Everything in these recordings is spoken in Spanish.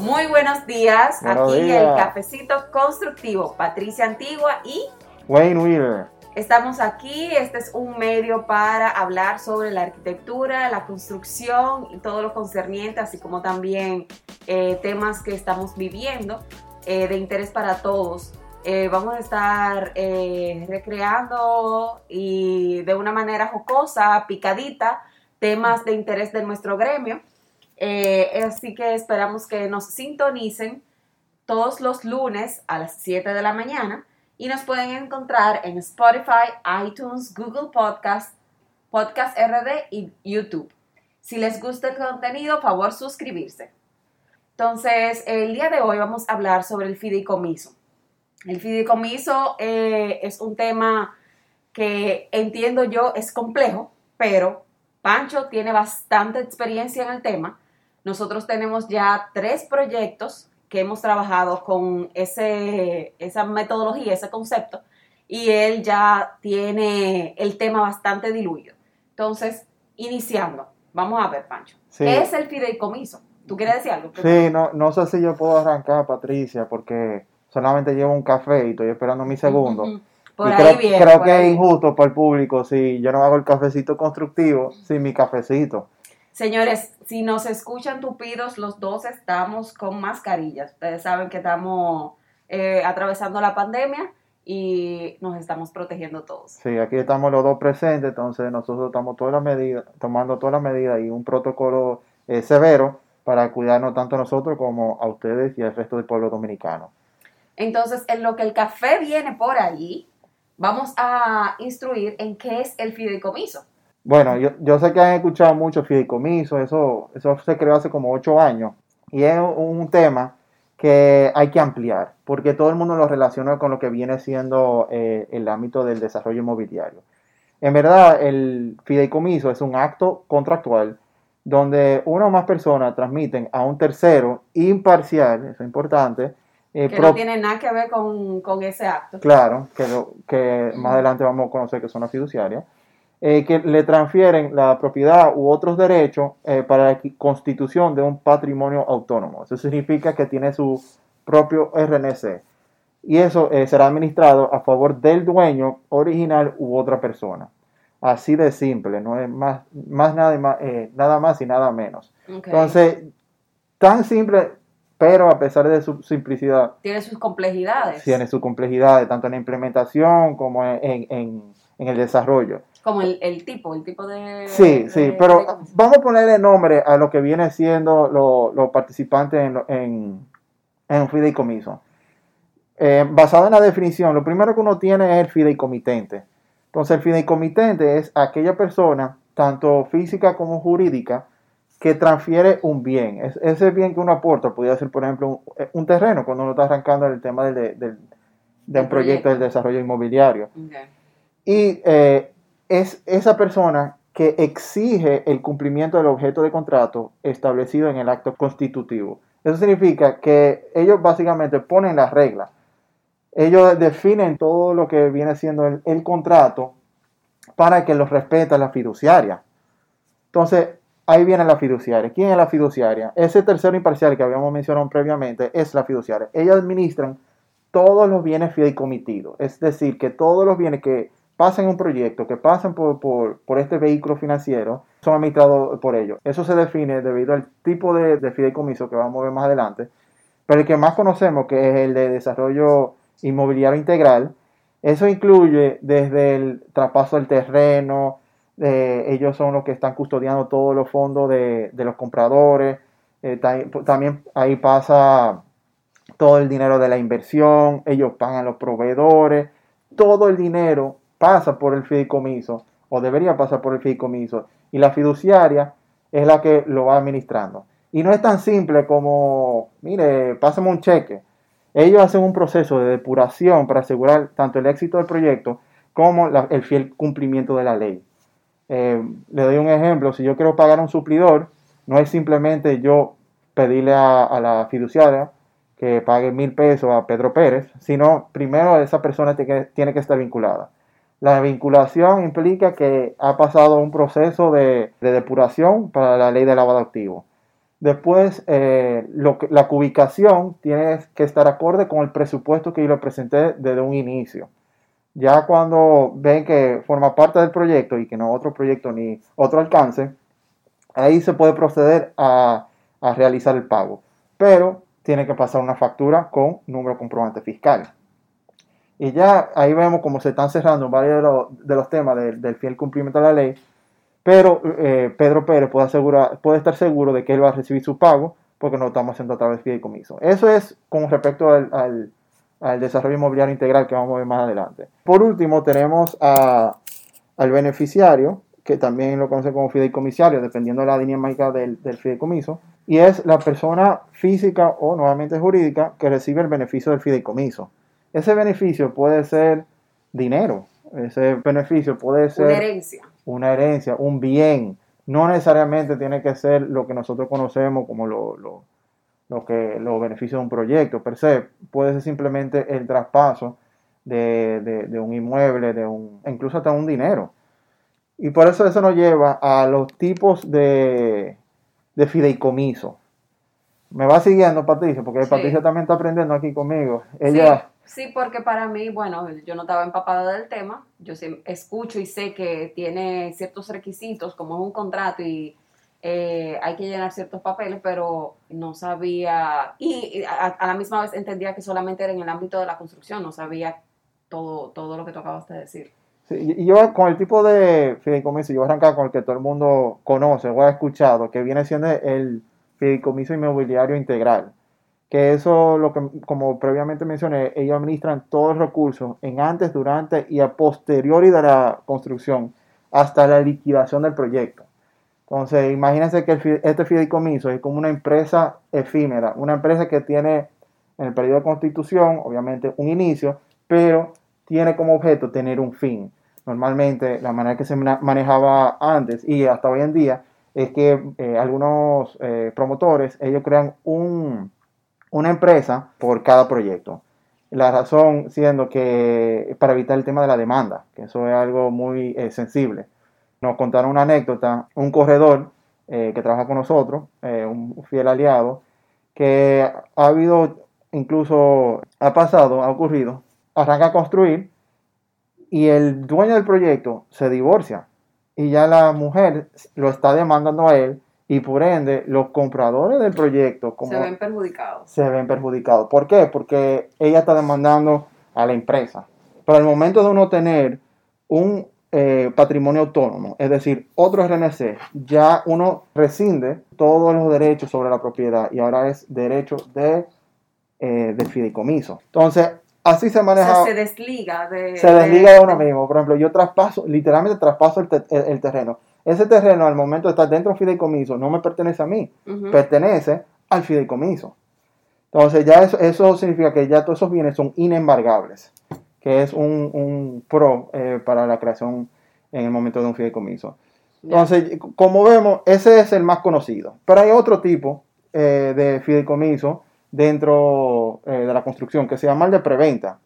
Muy buenos días, Buenos aquí días. el cafecito constructivo, Patricia Antigua y Wayne Wheeler. estamos aquí, este es un medio para hablar sobre la arquitectura, la construcción y todo lo concerniente, así como también eh, temas que estamos viviendo eh, de interés para todos. Eh, vamos a estar recreando y de una manera jocosa, picadita, temas de interés de nuestro gremio. Eh, así que esperamos que nos sintonicen todos los lunes a las 7 de la mañana y nos pueden encontrar en Spotify, iTunes, Google Podcast, Podcast RD y YouTube. Si les gusta el contenido, favor suscribirse. Entonces, el día de hoy vamos a hablar sobre el fideicomiso. El fideicomiso eh, es un tema que entiendo yo es complejo, pero Pancho tiene bastante experiencia en el tema. Nosotros tenemos ya tres proyectos que hemos trabajado con ese, esa metodología, ese concepto, y él ya tiene el tema bastante diluido. Entonces, iniciando, vamos a ver, Pancho. Sí. ¿Qué es el fideicomiso? ¿Tú quieres decir algo? Sí, no, no sé si yo puedo arrancar, Patricia, porque solamente llevo un café y estoy esperando mi segundo. Ujú. Por y ahí creo, creo por que ahí es injusto para el público si yo no hago el cafecito constructivo sin mi cafecito. Señores, si nos escuchan tupidos, los dos estamos con mascarillas. Ustedes saben que estamos eh, atravesando la pandemia y nos estamos protegiendo todos. Sí, aquí estamos los dos presentes, entonces nosotros estamos todas las medidas, tomando todas las medidas y un protocolo eh, severo para cuidarnos tanto a nosotros como a ustedes y al resto del pueblo dominicano. Entonces, en lo que el café viene por allí, vamos a instruir en qué es el fideicomiso. Bueno, yo, yo sé que han escuchado mucho fideicomiso, eso, eso se creó hace como ocho años y es un, tema que hay que ampliar porque todo el mundo lo relaciona con lo que viene siendo eh, el ámbito del desarrollo inmobiliario. En verdad, el fideicomiso es un acto contractual donde una o más personas transmiten a un tercero imparcial, eso es importante, eh, Que no tiene nada que ver con, con ese acto. Claro, que, lo- que más adelante vamos a conocer que son las fiduciarias, eh, que le transfieren la propiedad u otros derechos eh, para la constitución de un patrimonio autónomo. Eso significa que tiene su propio RNC. Y eso eh, será administrado a favor del dueño original u otra persona. Así de simple, no es más, más nada, más, nada más y nada menos. Entonces, tan simple, pero a pesar de su simplicidad, tiene sus complejidades. tiene sus complejidades, tanto en la implementación como en, en- en- el desarrollo. Como el, el tipo, el tipo de... Sí, de- sí, pero vamos a ponerle nombre a lo que viene siendo lo- los participantes en, en, en un fideicomiso. Eh, basado en la definición, lo primero que uno tiene es el fideicomitente. Entonces, el fideicomitente es aquella persona, tanto física como jurídica, que transfiere un bien. Es, ese bien que uno aporta, podría ser, por ejemplo, un, un terreno, cuando uno está arrancando el tema del, del- del- de un proyecto del desarrollo inmobiliario. Y eh, es esa persona que exige el cumplimiento del objeto de contrato establecido en el acto constitutivo. Eso significa que ellos básicamente ponen las reglas. Ellos definen todo lo que viene siendo el, el contrato para que los respete la fiduciaria. Entonces, ahí viene la fiduciaria. ¿Quién es la fiduciaria? Ese tercero imparcial que habíamos mencionado previamente es la fiduciaria. Ellos administran todos los bienes fideicomitidos. Es decir, que todos los bienes que pasan un proyecto, que pasan por, por, este vehículo financiero, son administrados por ellos. Eso se define debido al tipo de, de fideicomiso que vamos a ver más adelante. Pero el que más conocemos, que es el de desarrollo inmobiliario integral, eso incluye desde el traspaso del terreno, eh, ellos son los que están custodiando todos los fondos de, los compradores, eh, ta- también ahí pasa todo el dinero de la inversión, ellos pagan los proveedores, todo el dinero pasa por el fideicomiso o debería pasar por el fideicomiso y la fiduciaria es la que lo va administrando. Y no es tan simple como, mire, pásame un cheque. Ellos hacen un proceso de depuración para asegurar tanto el éxito del proyecto como el fiel cumplimiento de la ley. Eh, le doy un ejemplo, si yo quiero pagar a un suplidor, no es simplemente yo pedirle a, la fiduciaria que pague mil pesos a Pedro Pérez, sino primero esa persona tiene que, tiene que estar vinculada. La vinculación implica que ha pasado un proceso de, depuración para la ley de lavado activo. Después, eh, la cubicación tiene que estar acorde con el presupuesto que yo le presenté desde un inicio. Ya cuando ven que forma parte del proyecto y que no otro proyecto ni otro alcance, ahí se puede proceder a, realizar el pago. Pero tiene que pasar una factura con número comprobante fiscal. Y ya ahí vemos cómo se están cerrando varios de los, temas del, fiel cumplimiento de la ley. Pero eh, Pedro Pérez puede, asegurar, puede estar seguro de que él va a recibir su pago porque no lo estamos haciendo a través de fideicomiso. Eso es con respecto al, desarrollo inmobiliario integral que vamos a ver más adelante. Por último, tenemos al beneficiario, que también lo conoce como fideicomisario, dependiendo de la dinámica del, del fideicomiso, y es la persona física o nuevamente jurídica que recibe el beneficio del fideicomiso. Ese beneficio puede ser dinero, ese beneficio puede ser una herencia, una herencia un bien. No necesariamente tiene que ser lo que nosotros conocemos como lo, lo, que, los beneficios de un proyecto per se. Puede ser simplemente el traspaso de, un inmueble, de un, incluso hasta un dinero. Y por eso eso nos lleva a los tipos de, de fideicomiso. Me va siguiendo Patricia, porque Patricia también está aprendiendo aquí conmigo. Ella, Sí, porque para mí, bueno, yo no estaba empapada del tema, yo escucho y sé que tiene ciertos requisitos, como es un contrato y eh, hay que llenar ciertos papeles, pero no sabía, y a, la misma vez entendía que solamente era en el ámbito de la construcción, no sabía todo, todo lo que tú acabaste de decir. Sí, y yo con el tipo de fideicomiso, yo voy a arrancar con el que todo el mundo conoce o ha escuchado, que viene siendo el fideicomiso inmobiliario integral que eso, lo que, como previamente mencioné, ellos administran todos los recursos en antes, durante y a posteriori de la construcción, hasta la liquidación del proyecto. Entonces, imagínense que este fideicomiso es como una empresa efímera, una empresa que tiene en el periodo de constitución, obviamente, un inicio, pero tiene como objeto tener un fin. Normalmente, la manera que se manejaba antes y hasta hoy en día es que eh, algunos eh, promotores, ellos crean un, una empresa por cada proyecto. La razón siendo que para evitar el tema de la demanda, que eso es algo muy eh, sensible. Nos contaron una anécdota, un corredor eh, que trabaja con nosotros, eh, un fiel aliado, que ha habido, incluso ha pasado, ha ocurrido, arranca a construir y el dueño del proyecto se divorcia y ya la mujer lo está demandando a él y por ende los compradores del proyecto como se ven perjudicados. Se ven perjudicados. ¿Por qué? Porque ella está demandando a la empresa. Pero al momento de uno tener un eh, patrimonio autónomo, es decir, otro RNC, ya uno rescinde todos los derechos sobre la propiedad y ahora es derecho de, eh, fideicomiso. Entonces, así se maneja. se desliga de. Se desliga de, uno mismo. Por ejemplo, yo traspaso, literalmente traspaso el terreno ese terreno al momento de estar dentro del fideicomiso no me pertenece a mí, pertenece al fideicomiso. Entonces ya eso, eso, significa que ya todos esos bienes son inembargables, que es un, pro eh, para la creación en el momento de un fideicomiso. Entonces, como vemos, ese es el más conocido. Pero hay otro tipo eh, de fideicomiso dentro eh, de la construcción que se llama el de preventa.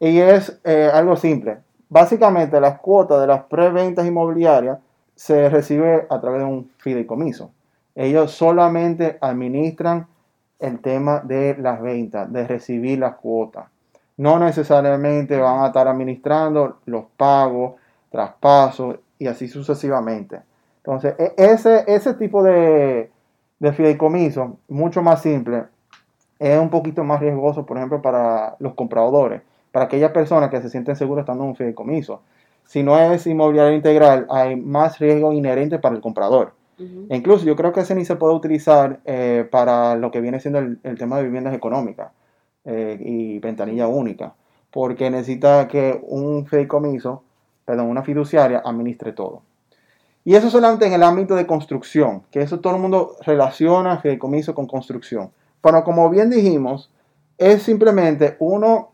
Y es algo simple. Básicamente las cuotas de las preventas inmobiliarias se recibe a través de un fideicomiso. Ellos solamente administran el tema de las ventas, de recibir las cuotas. No necesariamente van a estar administrando los pagos, traspasos y así sucesivamente. Entonces, e, ese, ese tipo de, de fideicomiso, mucho más simple, es un poquito más riesgoso, por ejemplo, para los compradores, para aquellas personas que se sienten seguras estando en un fideicomiso si no es inmobiliario integral, hay más riesgo inherente para el comprador. incluso yo creo que ese ni se puede utilizar eh, para lo que viene siendo el, tema de viviendas económicas eh, y ventanilla única, porque necesita que un fideicomiso, perdón, una fiduciaria administre todo. Y eso solamente en el ámbito de construcción, que eso todo el mundo relaciona fideicomiso con construcción. Pero como bien dijimos, es simplemente uno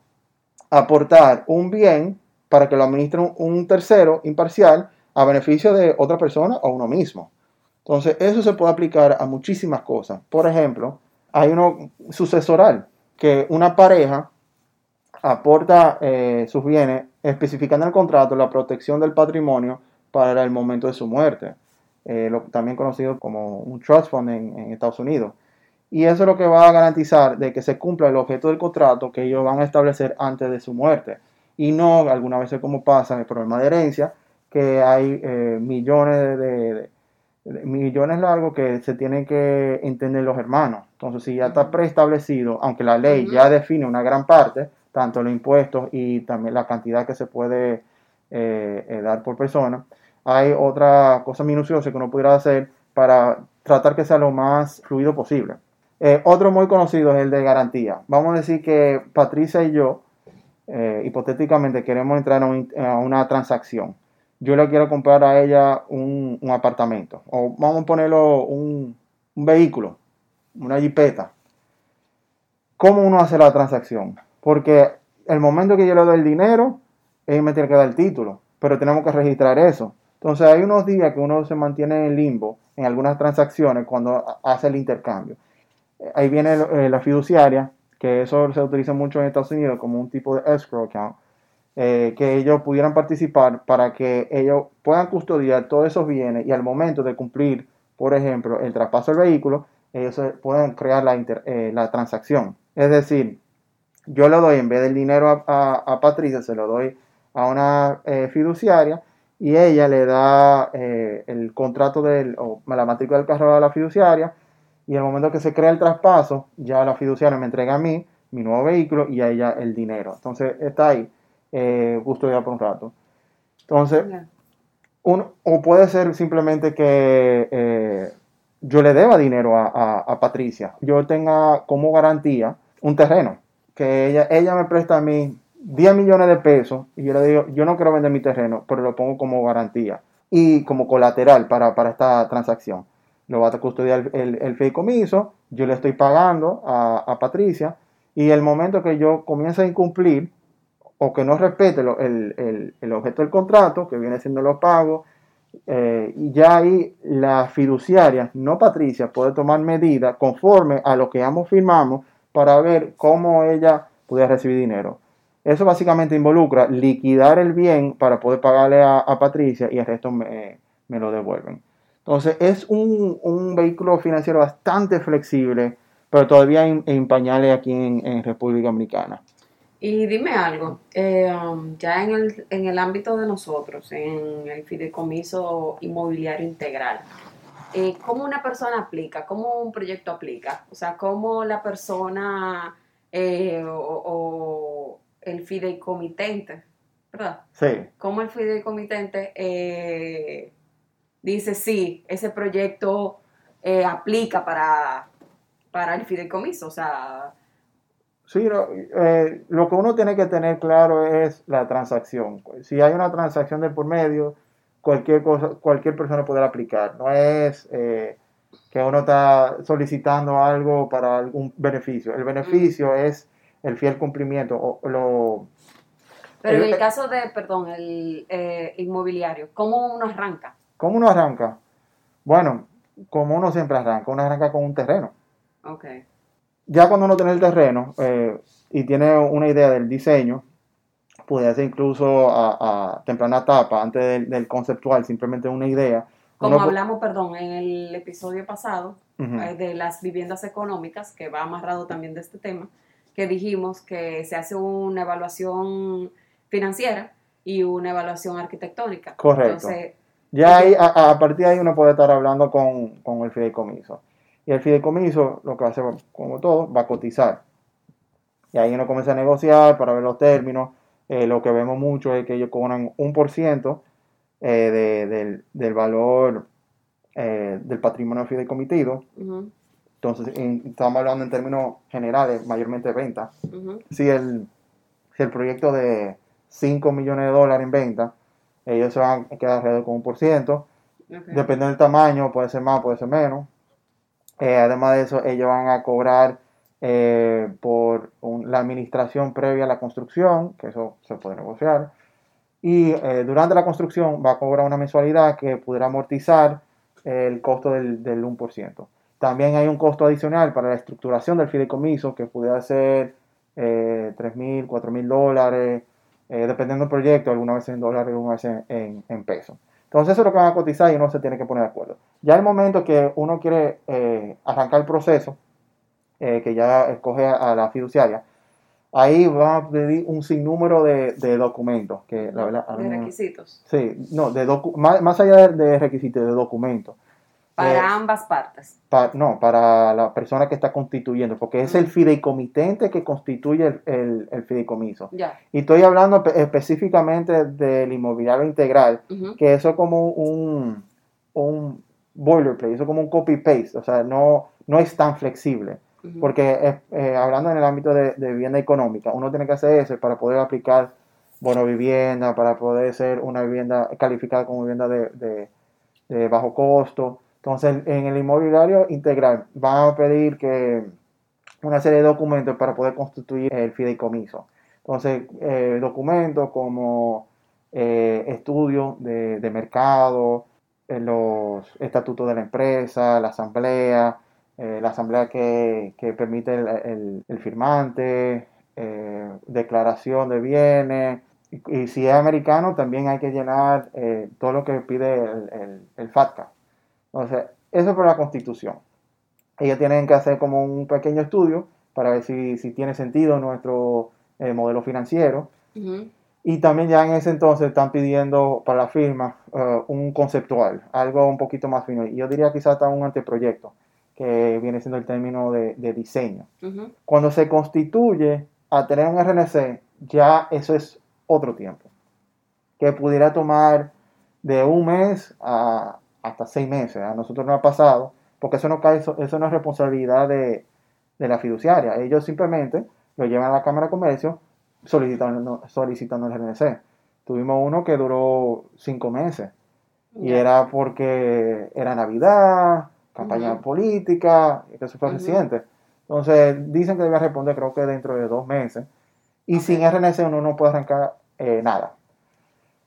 aportar un bien para que lo administre un, tercero imparcial a beneficio de otra persona o uno mismo. Entonces, eso se puede aplicar a muchísimas cosas. Por ejemplo, hay uno sucesoral, que una pareja aporta eh, sus bienes especificando en el contrato la protección del patrimonio para el momento de su muerte, eh, también conocido como un trust fund en, Estados Unidos. Y eso es lo que va a garantizar de que se cumpla el objeto del contrato que ellos van a establecer antes de su muerte. Y no, algunas veces como pasa en el problema de herencia, que hay eh, millones de, millones largos que se tienen que entender los hermanos. Entonces, si ya está preestablecido, aunque la ley ya define una gran parte, tanto los impuestos y también la cantidad que se puede eh, eh, dar por persona, hay otra cosa minuciosa que uno pudiera hacer para tratar que sea lo más fluido posible. otro muy conocido es el de garantía. Vamos a decir que Patricia y yo, hipotéticamente, queremos entrar a una transacción yo le quiero comprar a ella un, apartamento, o vamos a ponerlo un, vehículo, una jipeta. ¿Cómo uno hace la transacción? Porque el momento que yo le doy el dinero, él me tiene que dar el título, pero tenemos que registrar eso. Entonces hay unos días que uno se mantiene en limbo en algunas transacciones cuando hace el intercambio. Ahí viene eh, la fiduciaria, que eso se utiliza mucho en Estados Unidos como un tipo de escrow account eh, que ellos pudieran participar para que ellos puedan custodiar todos esos bienes y al momento de cumplir, por ejemplo, el traspaso del vehículo, ellos puedan crear la, eh, la transacción. Es decir, yo le doy, en vez del dinero a, Patricia, se lo doy a una eh, fiduciaria y ella le da el contrato del, o la matrícula del carro a la fiduciaria y el momento que se crea el traspaso, ya la fiduciaria me entrega a mí mi nuevo vehículo y a ella el dinero. Entonces está ahí eh, custodiar por un rato. Entonces, o puede ser simplemente que eh, yo le deba dinero a, Patricia, yo tenga como garantía un terreno, que ella, ella me presta a mí 10 millones de pesos y yo le digo, yo no quiero vender mi terreno, pero lo pongo como garantía y como colateral para, esta transacción. Lo va a custodiar el, el, fideicomiso, yo le estoy pagando a, a Patricia y el momento que yo comience a incumplir, o que no respete el, objeto del contrato, que viene siendo los pagos, eh, y ya ahí la fiduciaria, no Patricia, puede tomar medidas conforme a lo que ambos firmamos para ver cómo ella puede recibir dinero. Eso básicamente involucra liquidar el bien para poder pagarle a, Patricia y el resto me, lo devuelven. Entonces es un, vehículo financiero bastante flexible, pero todavía en, pañales aquí en República Dominicana. Y dime algo, eh, um, ya en el, en el ámbito de nosotros, en el fideicomiso inmobiliario integral, eh, ¿cómo una persona aplica? ¿Cómo un proyecto aplica? O sea, ¿cómo la persona eh, o, el fideicomitente, ¿verdad? Sí. ¿Cómo el fideicomitente dice, sí, ese proyecto aplica para, para el fideicomiso? O sea Sí, eh, lo que uno tiene que tener claro es la transacción. Si hay una transacción de por medio, cualquier cosa, cualquier persona puede aplicar. No es eh, que uno está solicitando algo para algún beneficio. El beneficio es el fiel cumplimiento. O, lo, Pero en el caso de, perdón, el eh, inmobiliario, ¿cómo uno arranca? ¿Cómo uno arranca? Bueno, como uno siempre arranca, uno arranca con un terreno. Okay ya cuando uno tiene el terreno eh, y tiene una idea del diseño, puede ser incluso a, temprana etapa, antes del, conceptual, simplemente una idea. Como hablamos, perdón, en el episodio pasado eh, de las viviendas económicas, que va amarrado también de este tema, que dijimos que se hace una evaluación financiera y una evaluación arquitectónica. Correcto. ya ahí, a, partir de ahí uno puede estar hablando con, con el fideicomiso. Y el fideicomiso, lo que va a hacer, como todo, va a cotizar. Y ahí uno comienza a negociar para ver los términos. Eh, lo que vemos mucho es que ellos cobran un por ciento eh, del, valor eh, del patrimonio fideicomitido. Entonces, estamos hablando en términos generales, mayormente venta. si, el, si el proyecto de 5 millones de dólares en venta, ellos se van a quedar alrededor con un por ciento. Depende del tamaño, puede ser más, puede ser menos. Eh, además de eso, ellos van a cobrar eh, por la administración previa a la construcción, que eso se puede negociar. Y eh, durante la construcción va a cobrar una mensualidad que pudiera amortizar el costo del, del 1%. También hay un costo adicional para la estructuración del fideicomiso que pudiera ser eh, 3 mil, 4 mil dólares eh, dependiendo del proyecto, algunas veces en dólares, algunas veces en, en pesos. Entonces eso es lo que van a cotizar y uno se tiene que poner de acuerdo. Ya el momento que uno quiere eh, arrancar el proceso, eh, que ya escoge a la fiduciaria, ahí va a pedir un sinnúmero de, de documentos. Que, la verdad, De requisitos. Sí, no, de docu- más, más allá de, de requisitos, de documentos. Para Eh, ambas partes. Pa- no, para la persona que está constituyendo, porque es el fideicomitente que constituye el, el- el fideicomiso. Ya. Y estoy hablando pe- específicamente del inmobiliario integral, que eso es como un, un boilerplate, eso es como un copy-paste, o sea, no, no es tan flexible. Porque eh, eh, hablando en el ámbito de, de vivienda económica, uno tiene que hacer eso para poder aplicar bono vivienda, para poder ser una vivienda calificada como vivienda de, de- de bajo costo. Entonces, en el inmobiliario integral van a pedir que una serie de documentos para poder constituir el fideicomiso. Entonces, eh, documentos como eh, estudio de, de mercado, los estatutos de la empresa, la asamblea, eh, la asamblea que, que permite el, el- firmante, eh, declaración de bienes. Y, si es americano, también hay que llenar eh, todo lo que pide el, el- FATCA. Entonces, eso es por la constitución. Ellos tienen que hacer como un pequeño estudio para ver si, si tiene sentido nuestro modelo financiero. Y también ya en ese entonces están pidiendo para la firma eh, un conceptual, algo un poquito más fino. Y yo diría quizás hasta un anteproyecto, que viene siendo el término de, de diseño. Cuando se constituye a tener un RNC, ya eso es otro tiempo, que pudiera tomar de un mes a hasta seis meses. A nosotros no ha pasado, porque eso no, cae, eso, eso no es responsabilidad de, de la fiduciaria. Ellos simplemente lo llevan a la Cámara de Comercio solicitando, solicitando el RNC. Tuvimos uno que duró cinco meses y era porque era Navidad, campaña política, que eso fue reciente. Entonces dicen que debe responder creo que dentro de dos meses. Y sin RNC uno no puede arrancar eh, nada.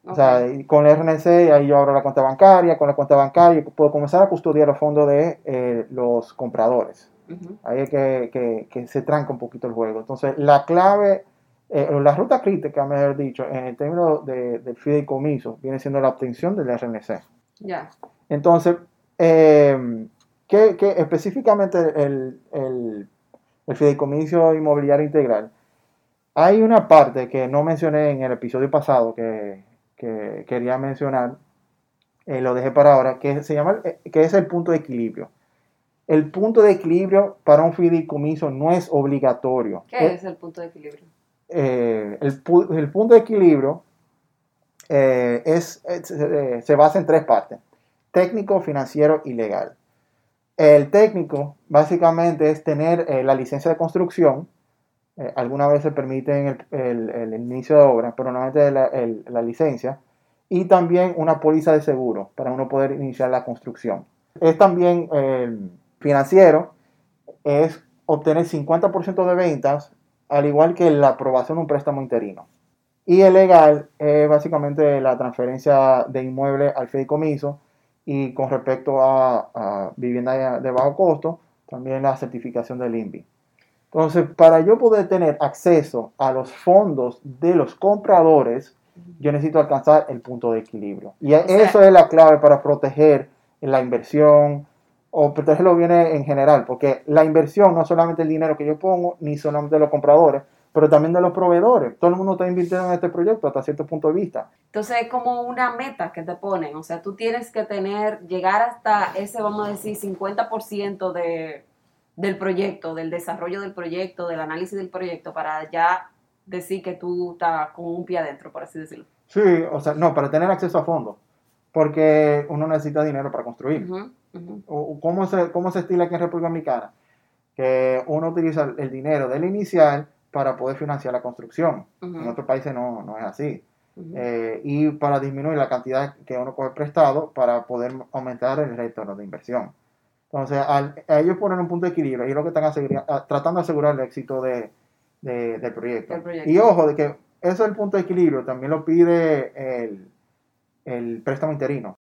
O sea, con el RNC ahí yo abro la cuenta bancaria, con la cuenta bancaria puedo comenzar a custodiar los fondos de eh, los compradores. Ujú. Ahí es que, que- que se tranca un poquito el juego. Entonces, la clave, eh, la ruta crítica, mejor dicho, en el término de, del fideicomiso, viene siendo la obtención del RNC. Ya. Entonces, eh, ¿qué, qué- específicamente el, el- el fideicomiso inmobiliario integral? Hay una parte que no mencioné en el episodio pasado que, que quería mencionar, eh, lo dejé para ahora, que se llama, eh, que es el punto de equilibrio. El punto de equilibrio para un fideicomiso no es obligatorio. ¿Qué Eh, es el punto de equilibrio? Eh, el, pu- el punto de equilibrio eh, es, eh, se basa en tres partes, técnico, financiero y legal. El técnico básicamente es tener la licencia de construcción, algunas veces permiten el, el- el inicio de obra, pero normalmente la, la licencia, y también una póliza de seguro para uno poder iniciar la construcción. Es también financiero, es obtener 50% de ventas, al igual que la aprobación de un préstamo interino. Y el legal es básicamente la transferencia de inmueble al fideicomiso y con respecto a, a vivienda de, bajo costo, también la certificación del INVI. Entonces, para yo poder tener acceso a los fondos de los compradores, yo necesito alcanzar el punto de equilibrio. Y eso es la clave para proteger la inversión o proteger los bienes en general, porque la inversión no es solamente el dinero que yo pongo, ni solamente de los compradores, pero también de los proveedores. Todo el mundo está invirtiendo en este proyecto hasta cierto punto de vista. Entonces es como una meta que te ponen, o sea, tú tienes que tener, llegar hasta ese, vamos a decir, 50% de, del proyecto, del desarrollo del proyecto, del análisis del proyecto, para ya decir que tú estás con un pie adentro, por así decirlo. Sí, o sea, no, para tener acceso a fondos, porque uno necesita dinero para construir. O- o ¿Cómo se, ¿Cómo se estila aquí en República Dominicana? Que uno utiliza el dinero del inicial para poder financiar la construcción. En otros países no, no es así. Eh, y para disminuir la cantidad que uno coge prestado para poder aumentar el retorno de inversión. Entonces, al, a ellos ponen un punto de equilibrio, ellos lo que están asegura- a- tratando de asegurar el éxito de, de- del proyecto. Y ojo, de que eso del punto de equilibrio también lo pide el, el préstamo interino.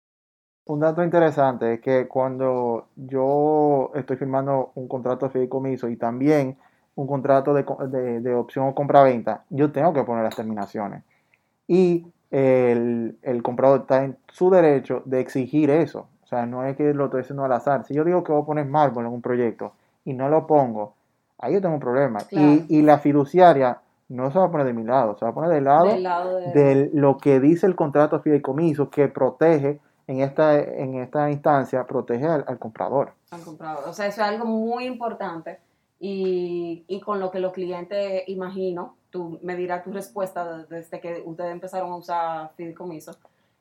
Un dato interesante es que cuando yo estoy firmando un contrato de fideicomiso y también un contrato de, de, de opción o compra-venta, yo tengo que poner las terminaciones. y el, el comprador está en su derecho de exigir eso. O sea, no es que lo estoy haciendo al azar. Si yo digo que voy a poner mármol en un proyecto y no lo pongo, ahí yo tengo un problema. Claro. Y, y la fiduciaria no se va a poner de mi lado, se va a poner del lado, Del lado de... de lo que dice el contrato de fideicomiso que protege en esta, en esta instancia, protege al, al comprador. al comprador. O sea, eso es algo muy importante y, y con lo que los clientes, imagino, tú me dirás tu respuesta desde que ustedes empezaron a usar fideicomisos,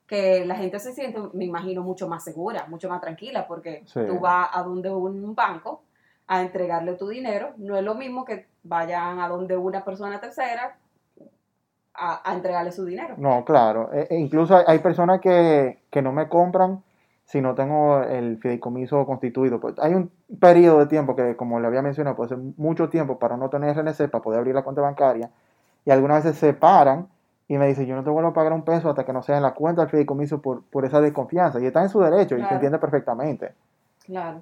que la gente se siente, me imagino, mucho más segura, mucho más tranquila, porque Sí. tú vas a donde un banco a entregarle tu dinero, no es lo mismo que vayan a donde una persona tercera a, a entregarle su dinero. No, claro. E- e incluso hay, hay personas que, que no me compran si no tengo el fideicomiso constituido. Pues hay un periodo de tiempo que, como le había mencionado, puede ser mucho tiempo para no tener RNC, para poder abrir la cuenta bancaria. Y algunas veces se paran y me dicen, yo no te vuelvo a pagar un peso hasta que no sea en la cuenta del fideicomiso por, por esa desconfianza. Y está en su derecho y se entiende perfectamente. Claro.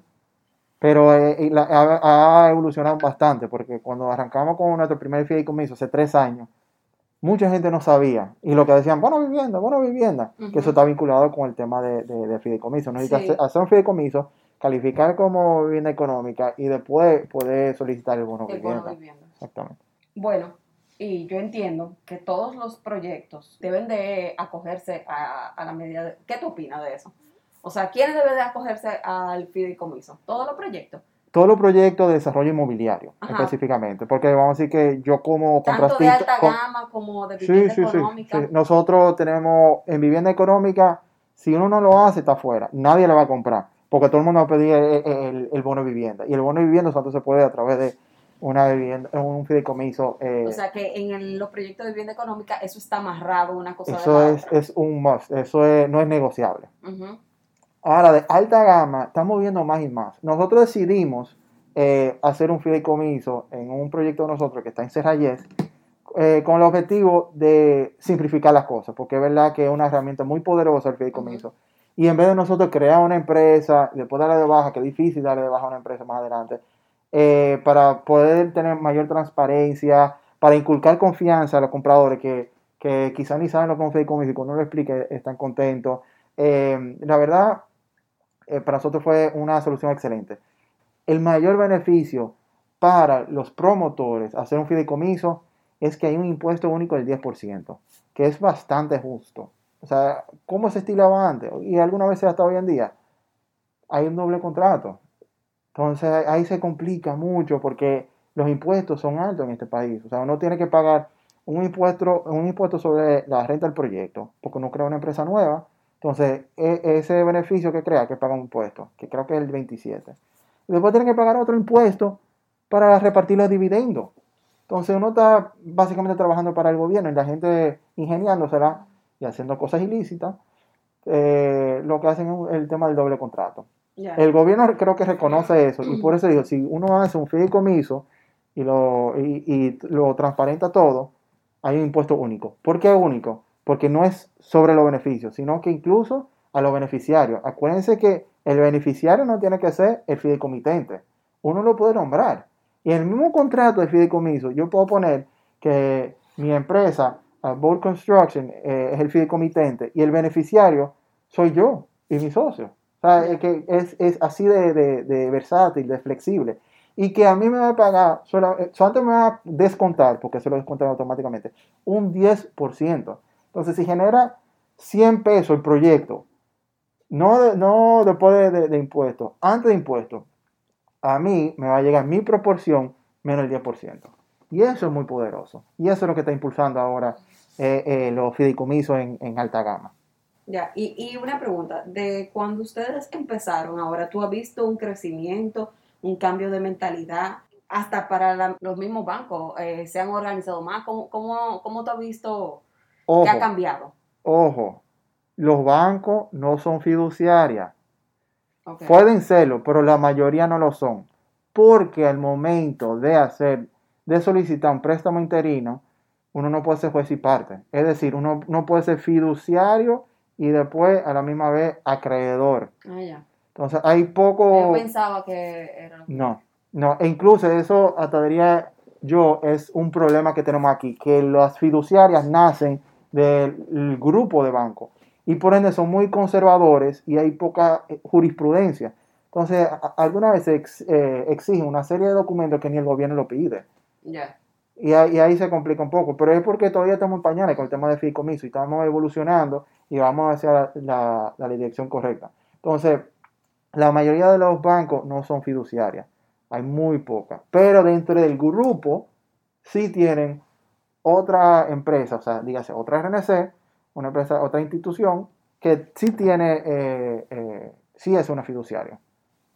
Pero eh, la- ha, ha evolucionado bastante, porque cuando arrancamos con nuestro primer fideicomiso hace tres años, mucha gente no sabía. Y lo que decían, bueno, vivienda, bueno, vivienda, que eso está vinculado con el tema de, de, de fideicomiso. Necesitas Sí. hacer, un fideicomiso, calificar como vivienda económica y después poder solicitar el bono El bono vivienda. vivienda. Exactamente. Bueno, y yo entiendo que todos los proyectos deben de acogerse a, a la medida de... ¿Qué tú opinas de eso? O sea, ¿quiénes deben de acogerse al fideicomiso? ¿Todos los proyectos? Todos los proyectos de desarrollo inmobiliario, Ajá. específicamente, porque vamos a decir que yo como Tanto de alta gama como de vivienda sí, sí, económica. sí. Nosotros tenemos en vivienda económica, si uno no lo hace, está fuera. Nadie le va a comprar, porque todo el mundo va a pedir el, el- el bono de vivienda. Y el bono de vivienda tanto se puede a través de una vivienda, un fideicomiso. eh, O sea, que en el- los proyectos de vivienda económica eso está amarrado una cosa eso de la es, otra. es un must, eso es- no es negociable. Ujú. Ahora, de alta gama, estamos viendo más y más. Nosotros decidimos eh, hacer un fideicomiso en un proyecto de nosotros que está en Serrayes, eh, con el objetivo de simplificar las cosas, porque es verdad que es una herramienta muy poderosa el fideicomiso. Y en vez de nosotros crear una empresa, y después darle de baja, que es difícil darle de baja a una empresa más adelante, eh, para poder tener mayor transparencia, para inculcar confianza a los compradores que, que quizás ni saben lo que es un fideicomiso y cuando uno lo explique están contentos. Eh, la verdad, eh, para nosotros fue una solución excelente. El mayor beneficio para los promotores hacer un fideicomiso es que hay un impuesto único del 10%, que es bastante justo. O sea, ¿cómo se estilaba antes? Y alguna vez hasta hoy en día, hay un doble contrato. Entonces ahí se complica mucho porque los impuestos son altos en este país. O sea, uno tiene que pagar un impuesto, un impuesto sobre la renta del proyecto, porque uno crea una empresa nueva. Entonces, e- ese beneficio que crea, que paga un impuesto, que creo que es el 27. Y después tiene que pagar otro impuesto para repartir los dividendos. Entonces uno está básicamente trabajando para el gobierno y la gente ingeniándosela y haciendo cosas ilícitas. eh, lo que hacen es el tema del doble contrato. El gobierno creo que reconoce eso y por eso digo, si uno hace un fideicomiso y lo, y, y lo transparenta todo, hay un impuesto único. ¿Por qué único? Porque no es sobre los beneficios, sino que incluso a los beneficiarios. Acuérdense que el beneficiario no tiene que ser el fideicomitente. Uno lo puede nombrar. Y en el mismo contrato de fideicomiso, yo puedo poner que mi empresa, uh, Bold Construction, eh, es el fideicomitente y el beneficiario soy yo y mi socio. O sea, es, que es, así de, versátil, de flexible. Y que a mí me va a pagar, sola- eh, solamente me va a descontar, porque se lo descontan automáticamente, un 10%. Entonces, si genera 100 pesos el proyecto, no, no después de, impuestos, antes de impuestos, a mí me va a llegar mi proporción menos el 10%. Y eso es muy poderoso. Y eso es lo que está impulsando ahora eh, eh, los fideicomisos en, alta gama. Ya, y, y una pregunta, de cuando ustedes empezaron, ahora tú has visto un crecimiento, un cambio de mentalidad, hasta para los mismos bancos eh, se han organizado más, ¿cómo, cómo, cómo tú has visto Ojo, que ha cambiado? ojo, los bancos no son fiduciarias. Ok. Pueden serlo, pero la mayoría no lo son. Porque al momento de hacer, de solicitar un préstamo interino, uno no puede ser juez y parte. Es decir, uno no puede ser fiduciario y después a la misma vez acreedor. Ah, ya. Entonces hay Yo poco... pensaba que era... No, no. E incluso eso hasta diría yo es un problema que tenemos aquí, que las fiduciarias nacen del grupo de bancos. Y por ende son muy conservadores y hay poca eh, jurisprudencia. Entonces, alguna vez eh, exigen una serie de documentos que ni el gobierno lo pide. Y, ahí se complica un poco. Pero es porque todavía estamos en pañales con el tema de fideicomiso y estamos evolucionando y vamos hacia la, la dirección correcta. Entonces, la mayoría de los bancos no son fiduciarias. Hay muy pocas. Pero dentro del grupo sí tienen otra empresa, o sea, dígase, otra RNC, una empresa, otra institución, que sí tiene, eh, eh, sí es una fiduciaria.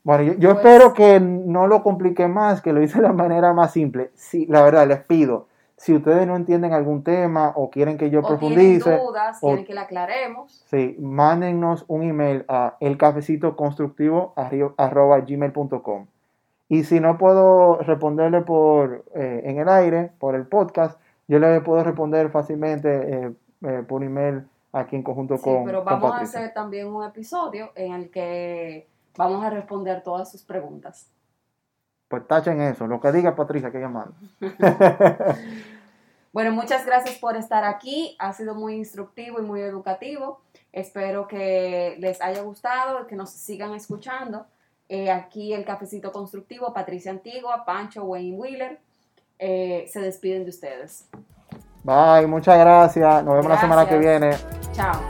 Bueno, yo, pues espero que no lo complique más, que lo hice de la manera más simple. Sí, la verdad, les pido, si ustedes no entienden algún tema o quieren que yo o profundice. Tienen dudas, quieren que la aclaremos. Sí, mándennos un email a elcafecitoconstructivo.gmail.com Y si no puedo responderle por eh, en el aire, por el podcast, yo le puedo responder fácilmente eh, eh, por email aquí en conjunto sí, con. Pero vamos a hacer también un episodio en el que vamos a responder todas sus preguntas. Pues tachen eso, lo que diga Patricia que ella bueno, muchas gracias por estar aquí. Ha sido muy instructivo y muy educativo. Espero que les haya gustado y que nos sigan escuchando. Eh, aquí el cafecito constructivo, Patricia Antigua, Pancho, Wayne Wheeler. Eh, se despiden de ustedes. Bye, muchas gracias. Nos vemos la semana que viene. Chao.